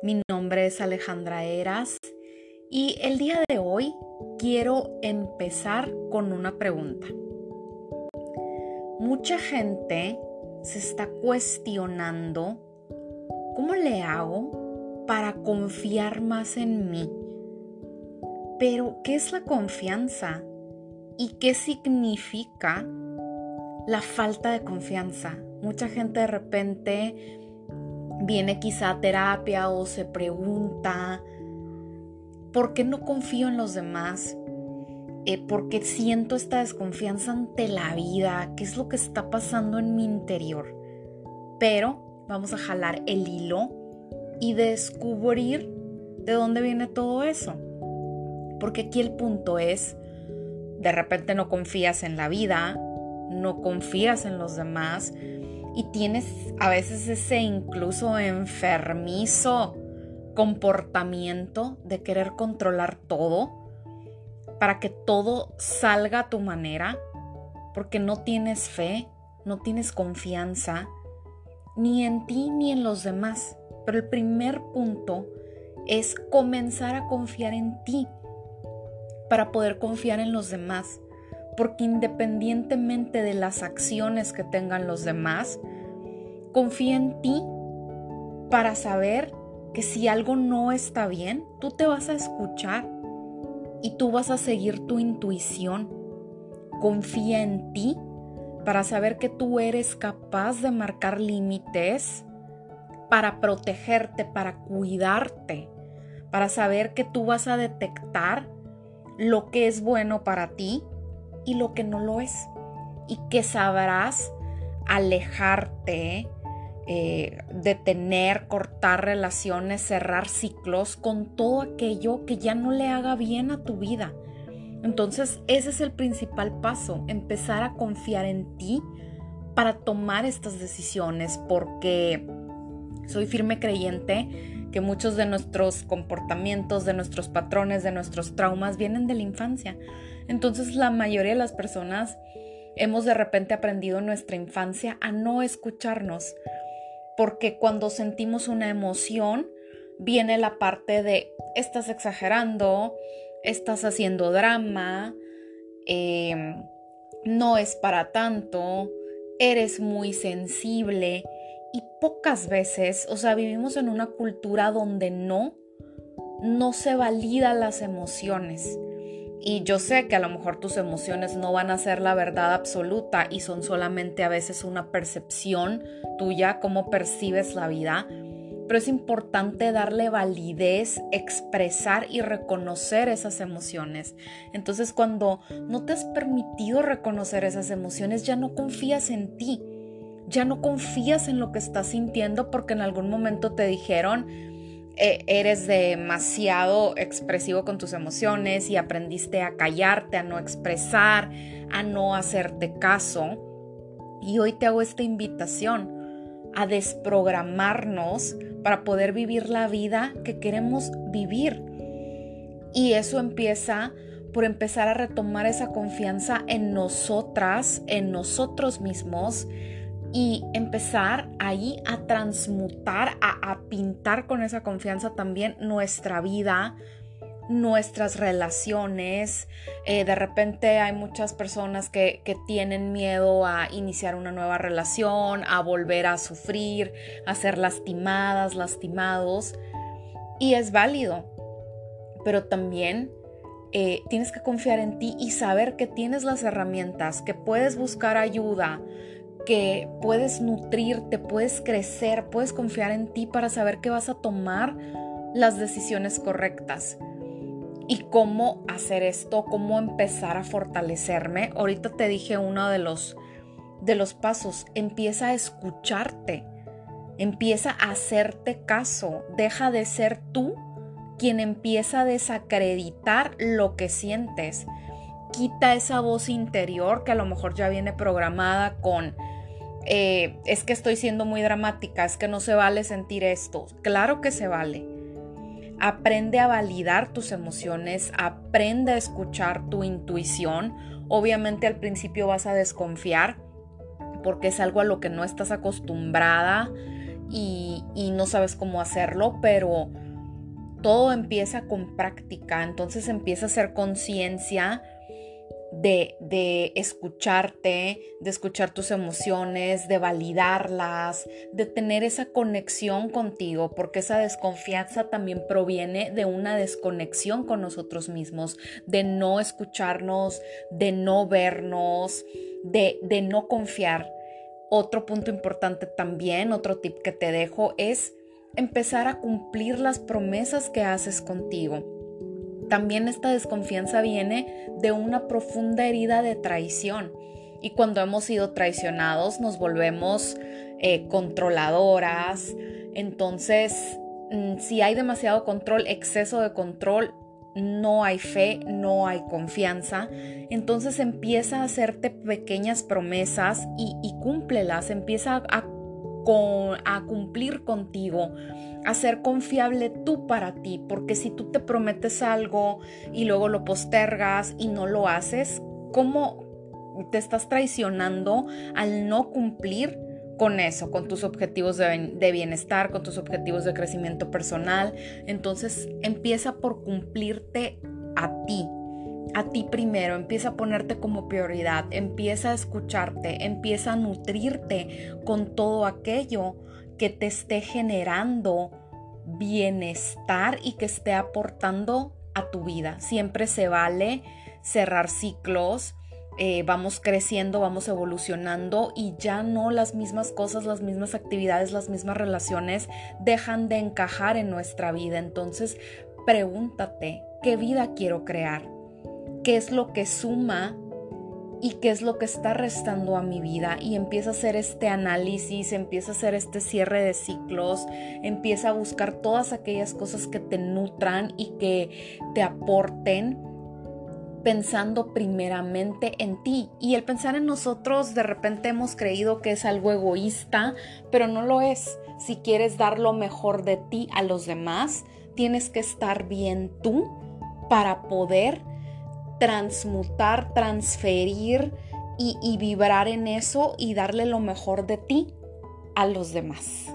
Mi nombre es Alejandra Eras y el día de hoy quiero empezar con una pregunta. Mucha gente se está cuestionando cómo le hago para confiar más en mí. Pero, ¿qué es la confianza? ¿Y qué significa la falta de confianza? Mucha gente de repente viene quizá terapia o se pregunta, ¿por qué no confío en los demás? Eh, ¿Por qué siento esta desconfianza ante la vida? ¿Qué es lo que está pasando en mi interior? Pero vamos a jalar el hilo y descubrir de dónde viene todo eso. Porque aquí el punto es, de repente no confías en la vida, no confías en los demás, y tienes a veces ese incluso enfermizo comportamiento de querer controlar todo para que todo salga a tu manera, porque no tienes fe, no tienes confianza, ni en ti ni en los demás. Pero el primer punto es comenzar a confiar en ti para poder confiar en los demás porque independientemente de las acciones que tengan los demás, confía en ti para saber que si algo no está bien, tú te vas a escuchar y tú vas a seguir tu intuición. Confía en ti para saber que tú eres capaz de marcar límites, para protegerte, para cuidarte, para saber que tú vas a detectar lo que es bueno para ti y lo que no lo es. Y que sabrás alejarte, eh, detener, cortar relaciones, cerrar ciclos con todo aquello que ya no le haga bien a tu vida. Entonces ese es el principal paso, empezar a confiar en ti para tomar estas decisiones, porque soy firme creyente que muchos de nuestros comportamientos, de nuestros patrones, de nuestros traumas vienen de la infancia. Entonces la mayoría de las personas hemos de repente aprendido en nuestra infancia a no escucharnos, porque cuando sentimos una emoción viene la parte de estás exagerando, estás haciendo drama, em, no es para tanto, eres muy sensible y pocas veces, o sea, vivimos en una cultura donde no, no se validan las emociones. Y yo sé que a lo mejor tus emociones no van a ser la verdad absoluta y son solamente a veces una percepción tuya, cómo percibes la vida. Pero es importante darle validez, expresar y reconocer esas emociones. Entonces cuando no te has permitido reconocer esas emociones, ya no confías en ti. Ya no confías en lo que estás sintiendo porque en algún momento te dijeron, e, eres demasiado expresivo con tus emociones y aprendiste a callarte, a no expresar, a no hacerte caso. Y hoy te hago esta invitación a desprogramarnos para poder vivir la vida que queremos vivir. Y eso empieza por empezar a retomar esa confianza en nosotras, en nosotros mismos, y empezar ahí a transmutar, a, pintar con esa confianza también nuestra vida, nuestras relaciones. Eh, de repente hay muchas personas que, tienen miedo a iniciar una nueva relación, a volver a sufrir, a ser lastimadas, lastimados. Y es válido, pero también eh, tienes que confiar en ti y saber que tienes las herramientas, que puedes buscar ayuda, que puedes nutrirte, puedes crecer, puedes confiar en ti para saber que vas a tomar las decisiones correctas. Y cómo hacer esto, cómo empezar a fortalecerme. Ahorita te dije uno de los, de los pasos, empieza a escucharte, empieza a hacerte caso, deja de ser tú quien empieza a desacreditar lo que sientes. Quita esa voz interior que a lo mejor ya viene programada con eh, es que estoy siendo muy dramática, es que no se vale sentir esto. Claro que se vale. Aprende a validar tus emociones, aprende a escuchar tu intuición. Obviamente al principio vas a desconfiar porque es algo a lo que no estás acostumbrada y, y no sabes cómo hacerlo, pero todo empieza con práctica, entonces empieza a hacer conciencia de, escucharte, de escuchar tus emociones, de validarlas, de tener esa conexión contigo, porque esa desconfianza también proviene de una desconexión con nosotros mismos, de no escucharnos, de no vernos, de, de no confiar. Otro punto importante también, otro tip que te dejo es empezar a cumplir las promesas que haces contigo también esta desconfianza viene de una profunda herida de traición. Y cuando hemos sido traicionados nos volvemos eh, controladoras. Entonces, mm, si hay demasiado control, exceso de control, no hay fe, no hay confianza. Entonces empieza a hacerte pequeñas promesas y, y cúmplelas. Empieza a a cumplir contigo, a ser confiable tú para ti, porque si tú te prometes algo y luego lo postergas y no lo haces, ¿cómo te estás traicionando al no cumplir? con eso, con tus objetivos de, bienestar, con tus objetivos de crecimiento personal. Entonces empieza por cumplirte a ti, a ti primero, empieza a ponerte como prioridad, empieza a escucharte, empieza a nutrirte con todo aquello que te esté generando bienestar y que esté aportando a tu vida. Siempre se vale cerrar ciclos, eh, vamos creciendo, vamos evolucionando y ya no las mismas cosas, las mismas actividades, las mismas relaciones dejan de encajar en nuestra vida. Entonces, pregúntate, ¿qué vida quiero crear? Qué es lo que suma y qué es lo que está restando a mi vida y empieza a hacer este análisis, empieza a hacer este cierre de ciclos, empieza a buscar todas aquellas cosas que te nutran y que te aporten pensando primeramente en ti. Y el pensar en nosotros de repente hemos creído que es algo egoísta, pero no lo es. Si quieres dar lo mejor de ti a los demás, tienes que estar bien tú para poder transmutar, transferir y, vibrar en eso y darle lo mejor de ti a los demás.